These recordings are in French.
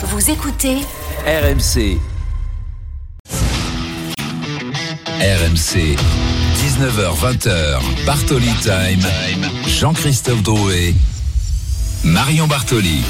Vous écoutez RMC. RMC. 19h20h. Bartoli Time. Jean-Christophe Drouet. Marion Bartoli.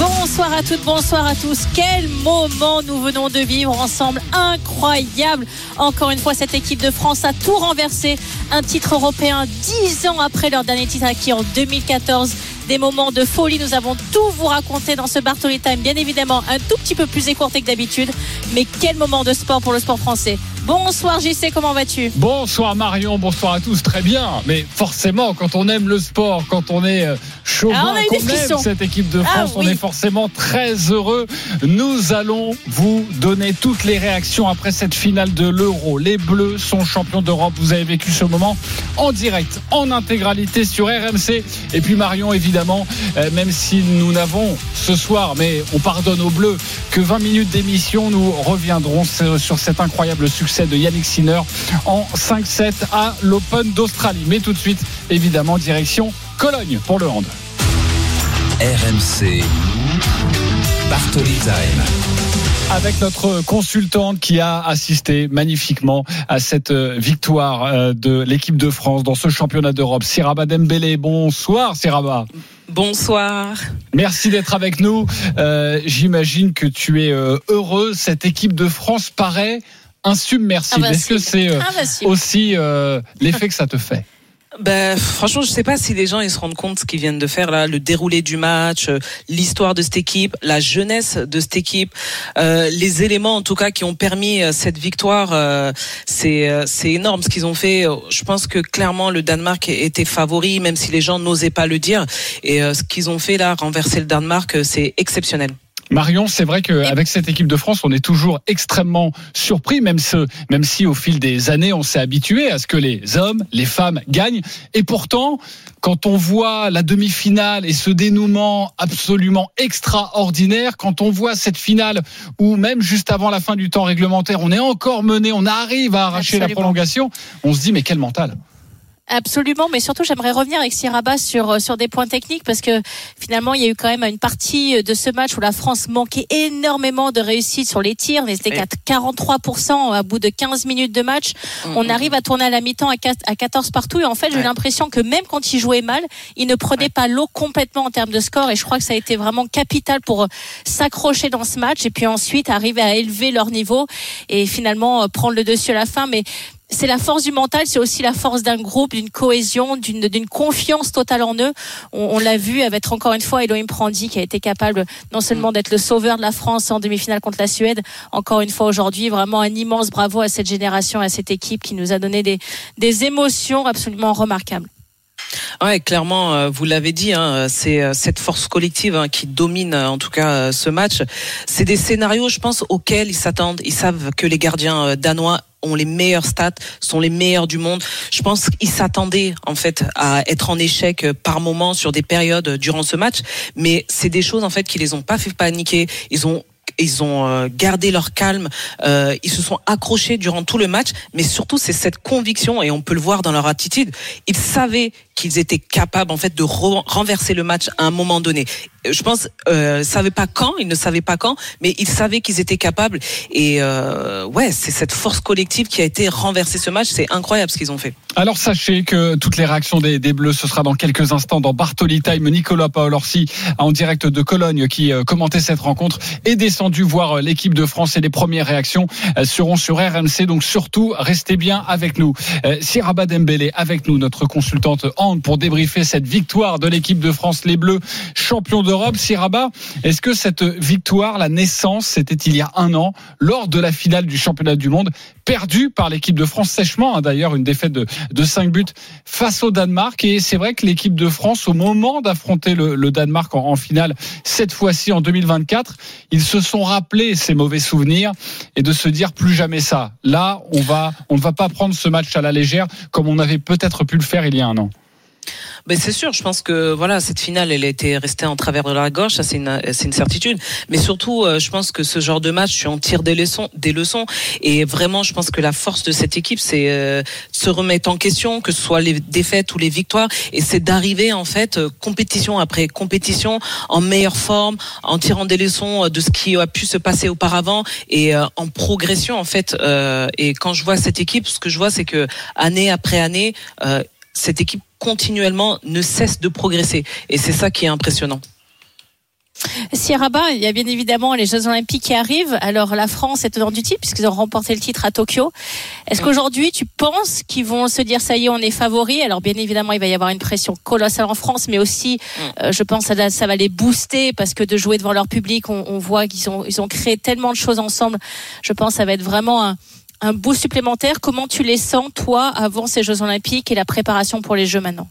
Bonsoir à toutes, bonsoir à tous. Quel moment nous venons de vivre ensemble. Incroyable. Encore une fois, cette équipe de France a tout renversé. Un titre européen dix ans après leur dernier titre acquis en 2014 des moments de folie. Nous avons tout vous raconté dans ce Bartoli Time, bien évidemment un tout petit peu plus écourté que d'habitude. Mais quel moment de sport pour le sport français. Bonsoir JC, comment vas-tu? Bonsoir Marion, bonsoir à tous, très bien. Mais forcément, quand on aime le sport, quand on est euh, chauvin, Ah, qu'on des aime cette équipe de Ah, France, on est forcément très heureux. Nous allons vous donner toutes les réactions après cette finale de l'Euro. Les Bleus sont champions d'Europe. Vous avez vécu ce moment en direct, en intégralité sur RMC. Et puis Marion, évidemment, euh, même si nous n'avons ce soir, mais on pardonne aux Bleus, que 20 minutes d'émission, nous reviendrons sur cet incroyable succès de Yannick Sinner en 5-7 à l'Open d'Australie. Mais tout de suite, évidemment, direction Cologne pour le hand. RMC. Bartoli Time. avec notre consultante qui a assisté magnifiquement à cette euh, victoire euh, de l'équipe de France dans ce championnat d'Europe. Siraba Dembélé, bonsoir Siraba. Bonsoir. Merci d'être avec nous. Euh, J'imagine que tu es euh, heureux. Cette équipe de France paraît insubmersible. Est-ce que c'est euh, Invincible. aussi euh, l'effet que ça te fait? Ben, franchement, je sais pas si les gens ils se rendent compte ce qu'ils viennent de faire là, le déroulé du match, euh, l'histoire de cette équipe, la jeunesse de cette équipe, euh, les éléments en tout cas qui ont permis euh, cette victoire. euh, c'est c'est énorme ce qu'ils ont fait. Je pense que clairement le Danemark était favori, même si les gens n'osaient pas le dire. Et ce qu'ils ont fait là, renverser le Danemark, c'est exceptionnel. Marion, c'est vrai qu'avec cette équipe de France, on est toujours extrêmement surpris, même, ce, même si au fil des années, on s'est habitué à ce que les hommes, les femmes gagnent. Et pourtant, quand on voit la demi-finale et ce dénouement absolument extraordinaire, quand on voit cette finale où même juste avant la fin du temps réglementaire, on est encore mené, on arrive à arracher la prolongation, on se dit mais quel mental Absolument, mais surtout j'aimerais revenir avec Siraba sur euh, sur des points techniques parce que finalement il y a eu quand même une partie de ce match où la France manquait énormément de réussite sur les tirs, mais c'était Oui. qu'à 43% à bout de 15 minutes de match. On arrive à tourner à la mi-temps à quat- à 14 partout et en fait j'ai eu Ouais. l'impression que même quand ils jouaient mal, ils ne prenaient pas l'eau complètement en termes de score et je crois que ça a été vraiment capital pour euh, s'accrocher dans ce match et puis ensuite arriver à élever leur niveau et finalement euh, prendre le dessus à la fin. Mais c'est la force du mental, c'est aussi la force d'un groupe, d'une cohésion, d'une d'une confiance totale en eux. On, on l'a vu avec encore une fois Elohim Prandi qui a été capable non seulement d'être le sauveur de la France en demi-finale contre la Suède, encore une fois aujourd'hui, vraiment un immense bravo à cette génération, à cette équipe qui nous a donné des, des émotions absolument remarquables. Ouais, clairement, euh, vous l'avez dit, hein, c'est euh, cette force collective hein, qui domine euh, en tout cas ce match. C'est des scénarios, je pense, auxquels ils s'attendent. Ils savent que les gardiens danois ont les meilleurs stats, sont les meilleurs du monde. Je pense qu'ils s'attendaient en fait à être en échec euh, par moment sur des périodes euh, durant ce match, mais c'est des choses en fait qui les ont pas fait paniquer. Ils ont ils ont euh, gardé leur calme, euh, ils se sont accrochés durant tout le match, mais surtout c'est cette conviction et on peut le voir dans leur attitude. Ils savaient qu'ils étaient capables en fait de re- renverser le match à un moment donné. Je pense, euh, pas quand, ils ne savaient pas quand, mais ils savaient qu'ils étaient capables. Et euh, ouais, c'est cette force collective qui a été renversée ce match. C'est incroyable ce qu'ils ont fait. Alors sachez que toutes les réactions des, Bleus, ce sera dans quelques instants dans Bartoli Time. Nicolas Paolorsi en direct de Cologne qui euh, commentait cette rencontre est descendu voir euh, l'équipe de France et les premières réactions euh, seront sur RMC. Donc surtout restez bien avec nous. Siraba Dembélé avec nous, notre consultante Hand pour débriefer cette victoire de l'équipe de France, les Bleus champions d'Europe. Est-ce que cette victoire, la naissance, c'était il y a un an lors de la finale du championnat du monde, perdue par l'équipe de France sèchement, hein, d'ailleurs une défaite de de 5 buts face au Danemark. Et c'est vrai que l'équipe de France, au moment d'affronter le, Danemark en, finale, cette fois-ci en 2024, ils se sont rappelés ces mauvais souvenirs et de se dire plus jamais ça. Là, on on ne va pas prendre ce match à la légère comme on avait peut-être pu le faire il y a un an. Ben c'est sûr, je pense que voilà cette finale, elle a été restée en travers de la gauche, ça c'est une, une certitude. Mais surtout, euh, je pense que ce genre de match, tu en tires des leçons, des leçons. Et vraiment, je pense que la force de cette équipe, c'est euh, se remettre en question, que ce soit les défaites ou les victoires, et c'est d'arriver en fait euh, compétition après compétition en meilleure forme, en tirant des leçons de ce qui a pu se passer auparavant et en progression en fait. et quand je vois cette équipe, ce que je vois, c'est que année après année, cette équipe continuellement ne cesse de progresser. Et c'est ça qui est impressionnant. Si Rabat, il y a bien évidemment les Jeux Olympiques qui arrivent. Alors la France est tenant du titre puisqu'ils ont remporté le titre à Tokyo. Est-ce qu'aujourd'hui tu penses qu'ils vont se dire ça y est, on est favori Alors bien évidemment, il va y avoir une pression colossale en France, mais aussi, mm. euh, je pense, que ça va les booster parce que de jouer devant leur public, on, on voit qu'ils ont ils ont créé tellement de choses ensemble. Je pense que ça va être vraiment un, un boost supplémentaire. Comment tu les sens, toi, avant ces Jeux Olympiques et la préparation pour les Jeux maintenant?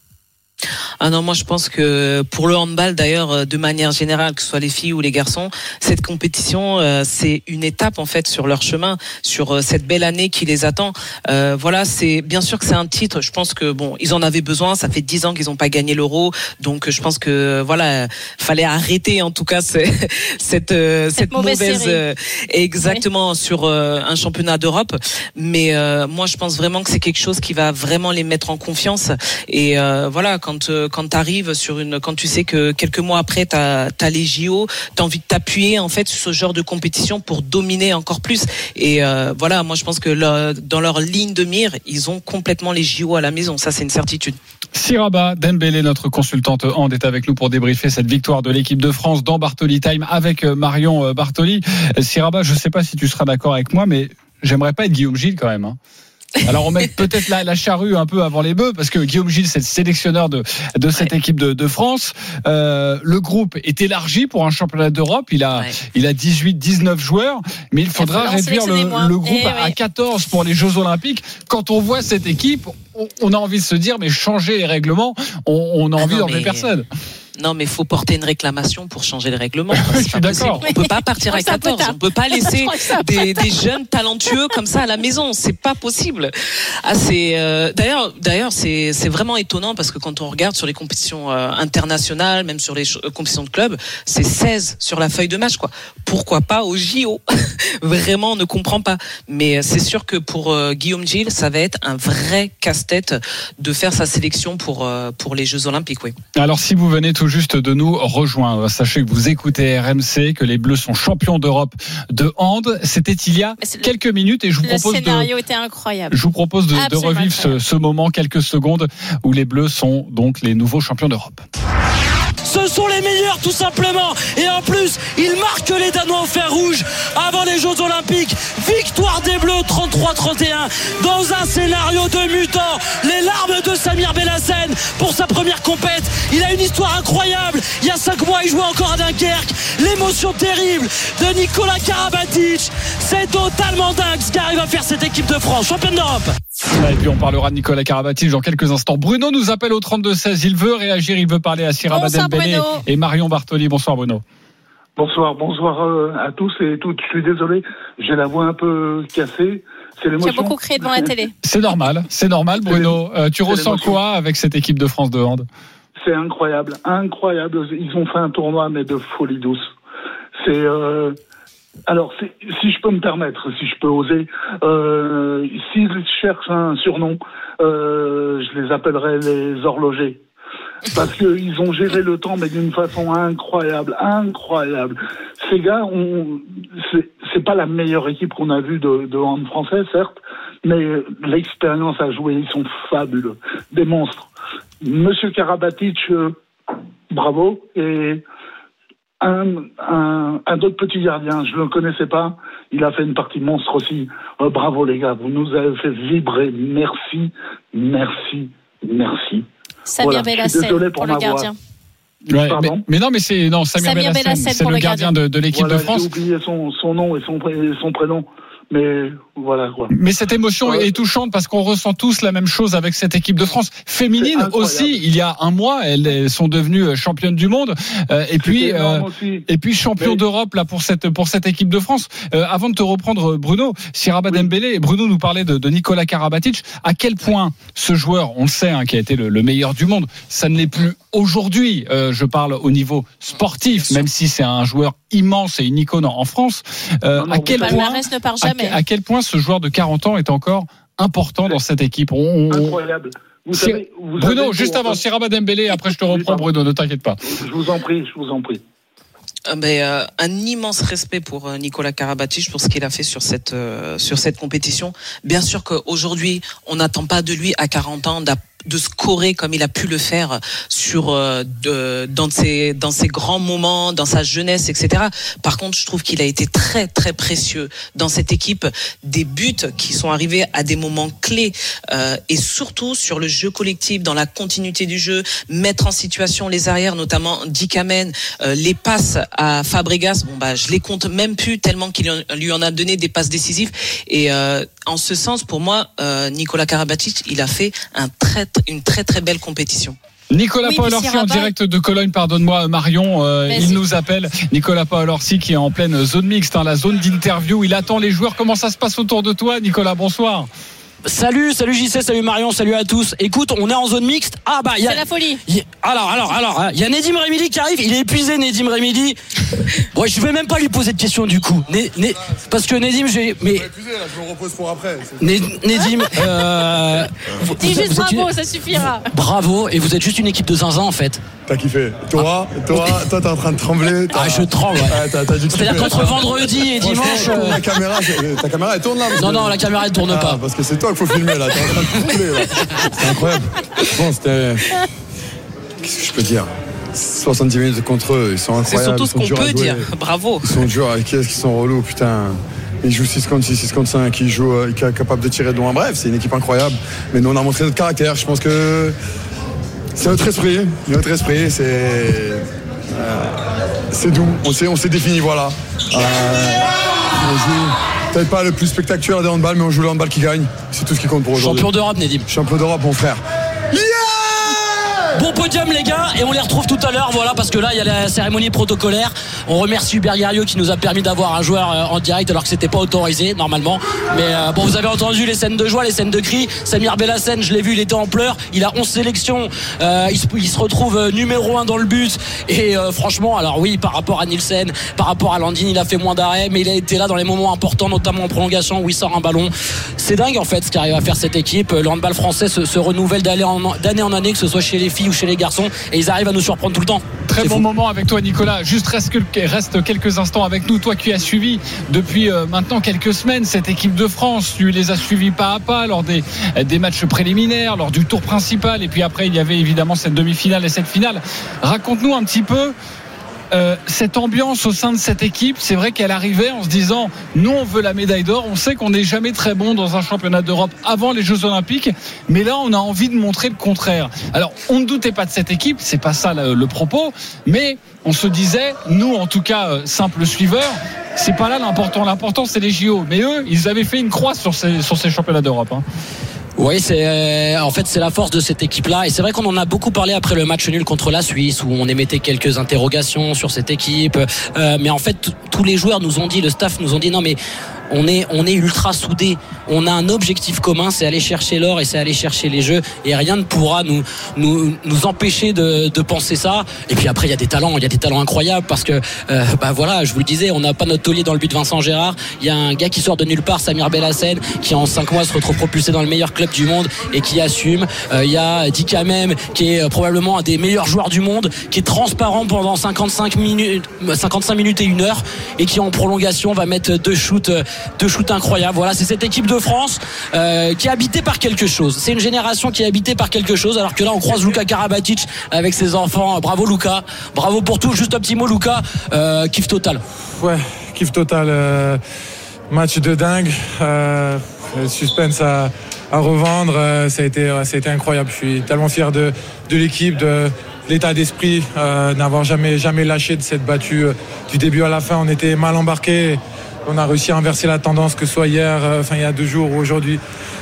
Ah non, moi je pense que pour le handball d'ailleurs, euh, de manière générale, que ce soit les filles ou les garçons, cette compétition, euh, c'est une étape en fait sur leur chemin, sur euh, cette belle année qui les attend. voilà, c'est bien sûr que c'est un titre. Je pense que bon, ils en avaient besoin. Ça fait dix ans qu'ils n'ont pas gagné l'euro, donc je pense que voilà, fallait arrêter en tout cas cette cette, cette mauvaise, exactement sur un championnat d'Europe. Mais moi, je pense vraiment que c'est quelque chose qui va vraiment les mettre en confiance. Et voilà quand euh, quand tu arrives sur une quand tu sais que quelques mois après tu as, les JO, tu as envie de t'appuyer en fait sur ce genre de compétition pour dominer encore plus et euh, voilà, moi je pense que dans leur ligne de mire, ils ont complètement les JO à la maison, ça c'est une certitude. Siraba Dembélé, notre consultante Hand, est avec nous pour débriefer cette victoire de l'équipe de France dans Bartoli Time avec euh, Marion Bartoli. Siraba, je sais pas si tu seras d'accord avec moi, mais j'aimerais pas être Guillaume Gilles quand même. Hein. Alors on met peut-être la, la, charrue un peu avant les bœufs parce que Guillaume Gilles c'est le sélectionneur de, de cette équipe de, de France. Euh, le groupe est élargi pour un championnat d'Europe. Il a il a 18 19 joueurs, mais il faudra réduire le, le, groupe eh à 14 pour les Jeux Olympiques. Quand on voit cette équipe, on, a envie de se dire mais changer les règlements, on, on a ah envie d'enlever personne. Non, mais faut porter une réclamation pour changer les règlements. C'est pas possible. On peut pas partir à 14. On peut pas laisser des, des, jeunes talentueux comme ça à la maison. C'est pas possible. Ah, c'est euh, d'ailleurs, d'ailleurs, c'est c'est vraiment étonnant parce que quand on regarde sur les compétitions euh, internationales, même sur les euh, compétitions de club, c'est 16 sur la feuille de match, quoi. Pourquoi pas au JO Vraiment, on ne comprend pas. Mais c'est sûr que pour Guillaume Gilles, ça va être un vrai casse-tête de faire sa sélection pour pour les Jeux Olympiques, oui. Alors, si vous venez toujours juste de nous rejoindre. Sachez que vous écoutez RMC, que les Bleus sont champions d'Europe de hand. C'était il y a quelques minutes et je vous propose scénario était incroyable. Je vous propose de, de revivre ce, ce moment, quelques secondes, où les Bleus sont donc les nouveaux champions d'Europe. Ce sont les meilleurs tout simplement. Et en plus, ils marquent les Danois au fer rouge avant les Jeux Olympiques. Victoire des Bleus 33-31 dans un scénario de mutant. Les larmes de Samir Belhassen pour sa première compète. Il a une histoire incroyable. Il y a cinq mois, il jouait encore à Dunkerque. L'émotion terrible de Nicolas Karabatic. C'est totalement dingue ce qu'arrive à faire cette équipe de France, championne d'Europe. Et puis on parlera de Nicolas Karabatic dans quelques instants. Bruno nous appelle au 32-16. Il veut réagir, il veut parler à Syrah Dembélé et Marion Bartoli. Bonsoir Bruno. Bonsoir, bonsoir euh, à tous et toutes. Je suis désolé, j'ai la voix un peu cassée. C'est l'émotion. Tu as beaucoup crié devant la télé. C'est normal, c'est normal Bruno. Euh, tu ressens quoi avec cette équipe de France de hand? C'est incroyable, incroyable. Ils ont fait un tournoi mais de folie douce. C'est euh, alors, si je peux me permettre, si je peux oser, euh, s'ils cherchent un surnom, euh, je les appellerai les horlogers. Parce qu'ils ont géré le temps, mais d'une façon incroyable, incroyable. Ces gars, c'est pas la meilleure équipe qu'on a vue de, de français, certes, mais l'expérience à jouer, ils sont fabuleux, des monstres. Monsieur Karabatic, euh, bravo, et un, un, un autre petit gardien, je ne le connaissais pas, il a fait une partie monstre aussi. Euh, bravo les gars, vous nous avez fait vibrer. Merci, merci, merci. Samir voilà, désolé pour, le gardien. Ouais, mais, mais, non, mais c'est non Samir, Samir c'est le, gardien de, de l'équipe voilà, de France. J'ai oublié son, son nom et son, son prénom. Mais voilà quoi. Mais cette émotion Ouais. est touchante parce qu'on ressent tous la même chose avec cette équipe de France féminine aussi. Il y a un mois, elles sont devenues euh, championnes du monde Euh, et puis euh, et puis champion Mais- d'Europe là pour cette pour cette équipe de France. Euh, avant de te reprendre Bruno, Siraba Oui. Dembélé et Bruno nous parlait de, de Nicolas Karabatic. À quel point ce joueur, on le sait, hein, qui a été le, le meilleur du monde, ça ne l'est plus aujourd'hui. Euh, je parle au niveau sportif, même si c'est un joueur immense et une icône en France. Euh, Non, non, à quel point Palmarès ne part jamais. à quel point ce joueur de 40 ans est encore important dans cette équipe. On- on- Incroyable. Vous C'est- savez, vous Bruno, savez, juste avant, Siraba Dembélé, après je te reprends. Bruno, ne t'inquiète pas. Je vous en prie, je vous en prie. Euh, ben, euh, un immense respect pour euh, Nicolas Karabatic pour ce qu'il a fait sur cette euh, sur cette compétition. Bien sûr qu'aujourd'hui, on n'attend pas de lui à 40 ans de scorer comme il a pu le faire sur euh, de, dans ses dans ses grands moments, dans sa jeunesse, etc. Par contre, je trouve qu'il a été très très précieux dans cette équipe. Des buts qui sont arrivés à des moments clés euh, et surtout sur le jeu collectif, dans la continuité du jeu, mettre en situation les arrières, notamment Dikamen, euh, les passes à Fabregas. Bon bah, je les compte même plus tellement qu'il lui en a donné des passes décisives. Et euh, en ce sens, pour moi, euh, Nicolas Karabatic, il a fait un très, une très très belle compétition. Nicolas Oui, Paolorsi mais en direct de Cologne, pardonne-moi Marion, euh, il nous appelle. Nicolas Paolorsi qui est en pleine zone mixte, hein, la zone d'interview. Il attend les joueurs. Comment ça se passe autour de toi, Nicolas? Bonsoir. Salut, salut JC, salut Marion, salut à tous. Écoute, on est en zone mixte. Ah bah, il y a. C'est la folie. Alors, alors, alors, hein, il y a Nedim Remili qui arrive. Il est épuisé, Nedim Remili. Bon, je vais même pas lui poser de questions du coup. Né- Né- parce que Nedim, j'ai. Mais Épuisé, là, je me repose pour après. Né- Nedim, euh, Dis vous- juste vous êtes bravo, ça suffira. Bravo, et vous êtes juste une équipe de zinzin en fait. T'as kiffé. Toi, toi, toi, t'es en train de trembler. Ah, je tremble, ouais. Dû C'est-à-dire qu'entre vendredi et dimanche. euh, La caméra, c'est- ta caméra, elle tourne là Non, non, la caméra elle tourne Ah, pas. Parce que c'est toi qu'il faut filmer là. T'es en train de trembler là. C'est incroyable. Bon, c'était. Qu'est-ce que je peux dire? 70 minutes contre eux, ils sont C'est incroyables. surtout ils ce sont qu'on durs à peut dire. Bravo. Ils sont durs, qui est-ce qu'ils sont relous, putain. Ils jouent 6 contre 6, 6 contre 5, ils jouent, euh, ils sont capables de tirer de loin. Bref, c'est une équipe incroyable. Mais nous, on a montré notre caractère. Je pense que c'est notre esprit. Notre esprit, c'est. euh, c'est doux. On s'est, on s'est défini, voilà. Euh, on joue peut-être pas le plus spectaculaire des handball, mais on joue le handball qui gagne. C'est tout ce qui compte pour aujourd'hui. Champion d'Europe, Nedim. Champion d'Europe, mon frère. Bon podium les gars et on les retrouve tout à l'heure voilà parce que là il y a la cérémonie protocolaire. On remercie Hubert qui nous a permis d'avoir un joueur euh, en direct alors que c'était pas autorisé normalement. Mais euh, bon vous avez entendu les scènes de joie les scènes de cris. Samir Bellassène je l'ai vu il était en pleurs. Il a 11 sélections. Euh, il, se, retrouve numéro 1 dans le but. Et franchement alors oui par rapport à Nielsen par rapport à Landine il a fait moins d'arrêts mais il a été là dans les moments importants notamment en prolongation où il sort un ballon. C'est dingue en fait ce qu'arrive à faire cette équipe. Le handball français se, renouvelle d'année en, en année que ce soit chez les filles ou chez les garçons et ils arrivent à nous surprendre tout le temps Très bon fou. moment avec toi, Nicolas. Juste reste, reste quelques instants avec nous. Toi qui as suivi depuis euh, maintenant quelques semaines cette équipe de France, tu les as suivis pas à pas lors des, des matchs préliminaires, lors du tour principal, et puis après il y avait évidemment cette demi-finale et cette finale. Raconte-nous un petit peu. Euh, cette ambiance au sein de cette équipe, c'est vrai qu'elle arrivait en se disant nous on veut la médaille d'or, on sait qu'on n'est jamais très bon dans un championnat d'Europe avant les Jeux Olympiques, mais là on a envie de montrer le contraire. Alors on ne doutait pas de cette équipe, c'est pas ça le, propos, mais on se disait nous en tout cas euh, simples suiveurs, c'est pas là l'important, l'important c'est les JO. Mais eux ils avaient fait une croix sur ces, sur ces championnats d'Europe. hein. Oui, c'est euh, en fait c'est la force de cette équipe-là. Et c'est vrai qu'on en a beaucoup parlé après le match nul contre la Suisse où on émettait quelques interrogations sur cette équipe, Euh, mais en fait tous les joueurs nous ont dit, le staff nous ont dit non mais on est on est ultra soudés, on a un objectif commun, c'est aller chercher l'or et c'est aller chercher les jeux et rien ne pourra nous nous nous empêcher de, de penser ça. Et puis après il y a des talents, il y a des talents incroyables parce que euh, bah voilà, je vous le disais, on n'a pas notre taulier dans le but de Vincent Gérard, il y a un gars qui sort de nulle part, Samir Bellassène, qui en 5 mois se retrouve propulsé dans le meilleur club du monde et qui assume. Euh, Il y a Dika même qui est euh, probablement un des meilleurs joueurs du monde, qui est transparent pendant 55 minutes, 55 minutes et une heure et qui en prolongation va mettre deux shoots, deux shoots incroyables. Voilà, c'est cette équipe de France euh, qui est habitée par quelque chose. C'est une génération qui est habitée par quelque chose. Alors que là, on croise Luka Karabatic avec ses enfants. Bravo Luka, bravo pour tout. Juste un petit mot, Luka, euh, kiff total. Ouais, kiff total. euh, match de dingue. suspense à, revendre. ça, a été, incroyable. Je suis tellement fier de, de l'équipe, de l'état d'esprit, euh, n'avoir jamais, jamais lâché de cette battue. du début à la fin, on était mal embarqués. On a réussi à inverser la tendance, que ce soit hier, euh, enfin il y a deux jours ou aujourd'hui.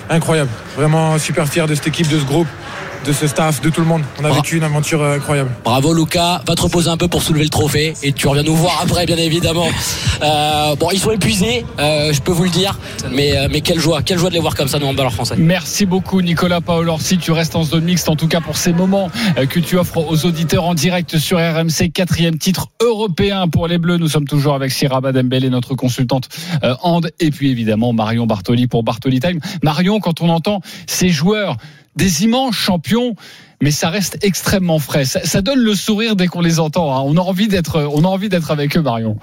Incroyable. Vraiment super fier de cette équipe, de ce groupe de ce staff, de tout le monde. On a Bra- vécu une aventure euh, incroyable. Bravo Lucas, va te reposer un peu pour soulever le trophée et tu reviens nous voir après bien évidemment. Euh, bon ils sont épuisés, euh, je peux vous le dire, mais, euh, mais quelle joie, quelle joie de les voir comme ça nous handballeurs français. Merci beaucoup Nicolas Paolorsi, tu restes en zone mixte en tout cas pour ces moments euh, que tu offres aux auditeurs en direct sur RMC, quatrième titre européen pour les Bleus. Nous sommes toujours avec Siraba Dembélé, notre consultante euh, hand, et puis évidemment Marion Bartoli pour Bartoli Time. Marion, quand on entend ces joueurs, des immenses champions, mais ça reste extrêmement frais. Ça, ça donne le sourire dès qu'on les entend. hein. On a envie d'être, on a envie d'être avec eux, Marion.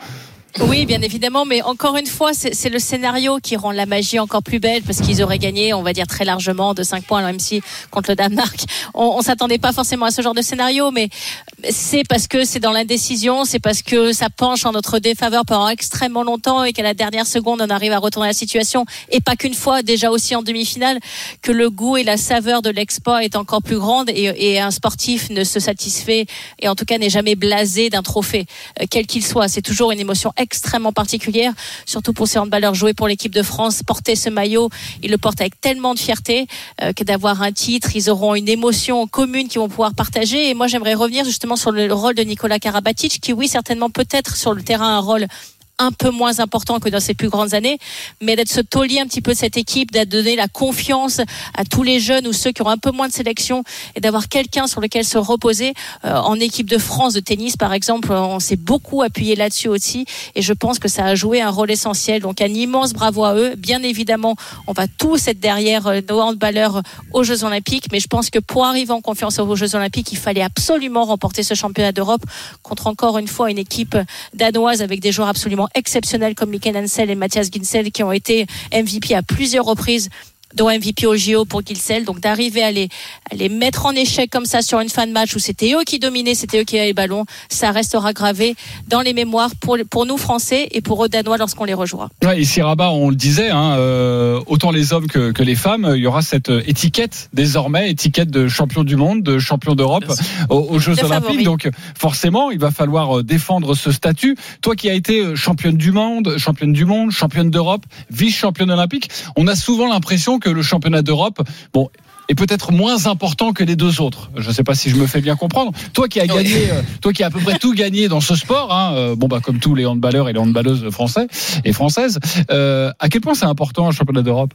Oui, bien évidemment, mais encore une fois, c'est le scénario qui rend la magie encore plus belle parce qu'ils auraient gagné, on va dire très largement, de 5 points, même si contre le Danemark, on, on s'attendait pas forcément à ce genre de scénario, mais c'est parce que c'est dans l'indécision, c'est parce que ça penche en notre défaveur pendant extrêmement longtemps et qu'à la dernière seconde, on arrive à retourner la situation et pas qu'une fois, déjà aussi en demi-finale, que le goût et la saveur de l'exploit est encore plus grande et, et un sportif ne se satisfait et en tout cas n'est jamais blasé d'un trophée, euh, quel qu'il soit. C'est toujours une émotion extrêmement particulière, surtout pour ces handballeurs jouer pour l'équipe de France, porter ce maillot, ils le portent avec tellement de fierté euh, que d'avoir un titre, ils auront une émotion commune qu'ils vont pouvoir partager. Et moi, j'aimerais revenir justement sur le rôle de Nicolas Karabatic, qui oui, certainement peut-être sur le terrain un rôle un peu moins important que dans ses plus grandes années, mais d'être ce taulier un petit peu de cette équipe, d'être donné la confiance à tous les jeunes ou ceux qui ont un peu moins de sélection et d'avoir quelqu'un sur lequel se reposer. Euh, en équipe de France de tennis, par exemple, on s'est beaucoup appuyé là-dessus aussi et je pense que ça a joué un rôle essentiel. Donc un immense bravo à eux. Bien évidemment, on va tous être derrière euh, nos handballeurs aux Jeux Olympiques, mais je pense que pour arriver en confiance aux Jeux Olympiques, il fallait absolument remporter ce championnat d'Europe contre encore une fois une équipe danoise avec des joueurs absolument exceptionnels comme Mikel Hansel et Mathias Ginsel qui ont été MVP à plusieurs reprises dont MVP au JO pour Gilsel. Donc d'arriver à les, à les mettre en échec comme ça sur une fin de match où c'était eux qui dominaient, c'était eux qui avaient le ballon, ça restera gravé dans les mémoires pour, pour nous Français et pour eux Danois lorsqu'on les rejoindra. Ouais, ici Rabat, on le disait, hein, euh, autant les hommes que, que les femmes, il y aura cette euh, étiquette désormais, étiquette de champion du monde, de champion d'Europe aux, aux Jeux De Olympiques. favori. Donc forcément, il va falloir euh, défendre ce statut. Toi qui as été euh, championne du monde, championne du monde, championne d'Europe, vice-championne olympique, on a souvent l'impression que le championnat d'Europe, bon, est peut-être moins important que les deux autres. Je ne sais pas si je me fais bien comprendre. Toi qui as gagné, euh, toi qui as à peu près tout gagné dans ce sport, hein, euh, bon bah comme tous les handballeurs et les handballeuses français et françaises, euh, à quel point c'est important un championnat d'Europe?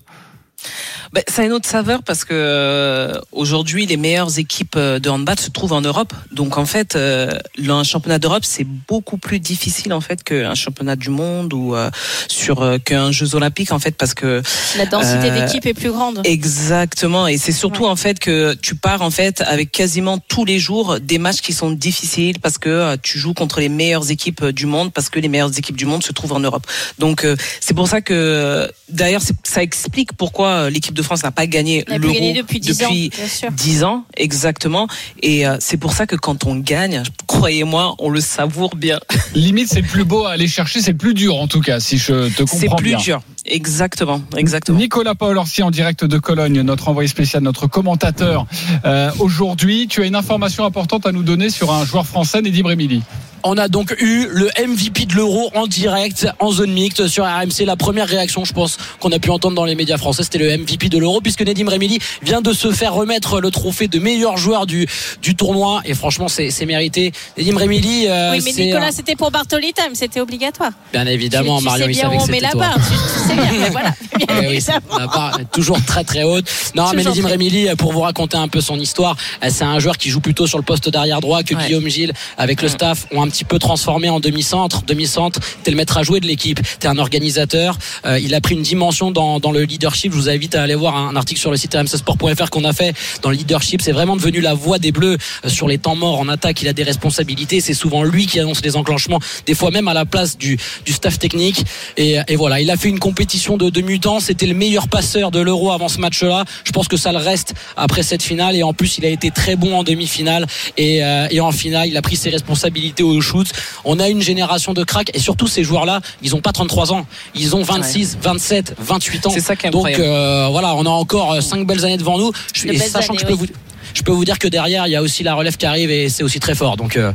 Ben, ça a une autre saveur parce que euh, aujourd'hui les meilleures équipes euh, de handball se trouvent en Europe. Donc en fait, euh, un championnat d'Europe c'est beaucoup plus difficile en fait qu'un championnat du monde ou euh, sur euh, qu'un Jeux Olympiques en fait parce que La densité Euh, d'équipe est plus grande. Exactement, et c'est surtout en fait que tu pars en fait avec quasiment tous les jours des matchs qui sont difficiles parce que tu joues contre les meilleures équipes du monde parce que les meilleures équipes du monde se trouvent en Europe. Donc euh, c'est pour ça que d'ailleurs ça explique pourquoi euh, l'équipe de France n'a pas gagné plus l'Euro gagné depuis 10 ans, bien sûr. 10 ans exactement, et euh, c'est pour ça que quand on gagne, croyez-moi, on le savoure bien. Limite, c'est le plus beau à aller chercher, c'est le plus dur en tout cas, si je te C'est comprends plus bien. dur, exactement, exactement. Nicolas Paolorsi en direct de Cologne, notre envoyé spécial, notre commentateur. Euh, Aujourd'hui, tu as une information importante à nous donner sur un joueur français, Nedim Remili. On a donc eu le MVP de l'Euro en direct, en zone mixte sur RMC. La première réaction, je pense, qu'on a pu entendre dans les médias français, c'était le MVP de l'Euro, puisque Nedim Remili vient de se faire remettre le trophée de meilleur joueur du, du tournoi. Et franchement, c'est c'est mérité. Nedim Remili, euh, oui, mais Nicolas, c'était pour Bartoli Time, c'était obligatoire. bien évidemment, tu, tu Marion, sais il bien savait où que on met la barre, tu, tu sais bien. mais voilà, bien Eh oui, c'est- évidemment. la barre est toujours très très haute. Non, mais Nedim très. Remili, pour vous raconter un peu son histoire, euh, c'est un joueur qui joue plutôt sur le poste d'arrière droit que Ouais. Guillaume Gilles, avec le staff, ont un petit peu transformé en demi-centre. Demi-centre, t'es le maître à jouer de l'équipe, t'es un organisateur. Euh, il a pris une dimension dans, le leadership. Je vous invite à aller voir un, un article sur le site rmcsport.fr qu'on a fait dans le leadership. C'est vraiment devenu la voix des Bleus euh, sur les temps morts en attaque. Il a des responsabilités. C'est souvent lui qui annonce les enclenchements, des fois même à la place du, staff technique. Et, voilà, il a fait une compétition de, de mutants. C'était le meilleur passeur de l'Euro avant ce match-là. Je pense que ça le reste après cette finale. Et en plus, il a été très bon en demi-finale. Et, euh, en finale, il a pris ses responsabilités au shoot. On a une génération de cracks. Et surtout, ces joueurs-là, ils ont pas 33 ans. Ils ont 26, 27, 28 ans. C'est ça qui est Donc euh, voilà, on a encore 5 belles années devant nous. Je, et sachant que je peux oui. vous je peux vous dire que derrière, il y a aussi la relève qui arrive et c'est aussi très fort. Donc euh,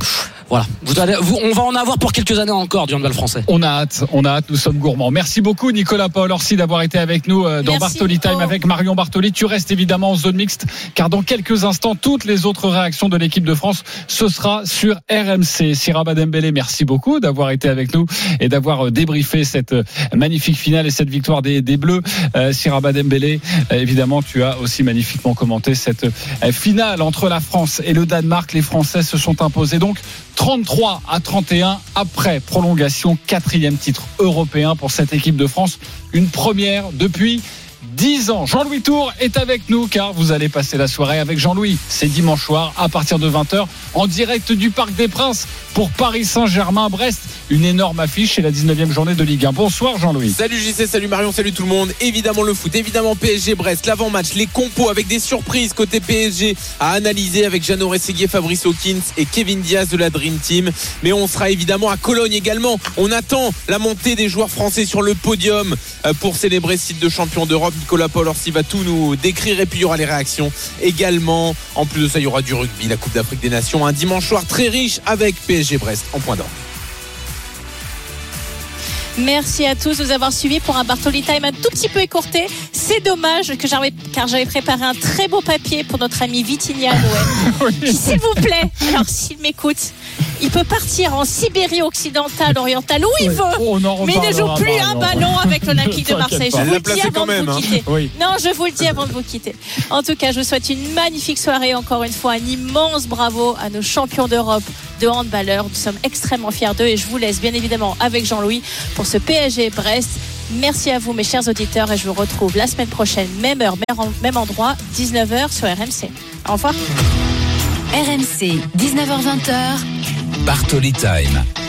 voilà, vous allez- vous- on va en avoir pour quelques années encore du handball français. On a hâte, on a hâte, nous sommes gourmands. Merci beaucoup Nicolas Paul Orsi d'avoir été avec nous euh, dans Merci, Bartoli Time avec Marion Bartoli. Tu restes évidemment en zone mixte car dans quelques instants, toutes les autres réactions de l'équipe de France, ce sera sur RMC. Siraba Dembélé, merci beaucoup d'avoir été avec nous et d'avoir euh, débriefé cette euh, magnifique finale et cette victoire des, des Bleus. Euh, Siraba Dembélé, évidemment, tu as aussi magnifiquement commenté cette euh, finale entre la France et le Danemark. Les Français se sont imposés donc 33 à 31 après prolongation, quatrième titre européen pour cette équipe de France. Une première depuis 10 ans. Jean-Louis Tour est avec nous car vous allez passer la soirée avec Jean-Louis. C'est dimanche soir à partir de 20h en direct du Parc des Princes pour Paris Saint-Germain-Brest. Une énorme affiche et la 19e journée de Ligue 1. Bonsoir Jean-Louis. Salut JC, salut Marion, salut tout le monde. Évidemment le foot, évidemment PSG Brest, l'avant-match, les compos avec des surprises côté PSG à analyser avec Jeannot Rességuier, Fabrice Hawkins et Kevin Diaz de la Dream Team. Mais on sera évidemment à Cologne également. On attend la montée des joueurs français sur le podium euh, pour célébrer ce titre de champion d'Europe. Nicolas Paul Orsi va tout nous décrire et puis il y aura les réactions également. En plus de ça, il y aura du rugby, la Coupe d'Afrique des Nations. Un dimanche soir très riche avec PSG Brest en point d'or. Merci à tous de nous avoir suivis pour un Bartoli Time un tout petit peu écourté. C'est dommage que j'avais, car j'avais préparé un très beau papier pour notre ami Vitinia Noël. s'il vous plaît, alors s'il m'écoute, il peut partir en Sibérie occidentale, orientale, où il veut. En Mais il ne joue plus un ballon avec l'Olympique de Marseille. Je vous le dis avant de vous hein. quitter. Oui. Non, je vous le dis avant de vous quitter. En tout cas, je vous souhaite une magnifique soirée. Encore une fois, un immense bravo à nos champions d'Europe de handballeurs. Nous sommes extrêmement fiers d'eux et je vous laisse bien évidemment avec Jean-Louis pour ce PSG Brest. Merci à vous, mes chers auditeurs, et je vous retrouve la semaine prochaine, même heure, même endroit, 19h sur RMC. Au revoir. RMC, 19h20h. Bartoli Time.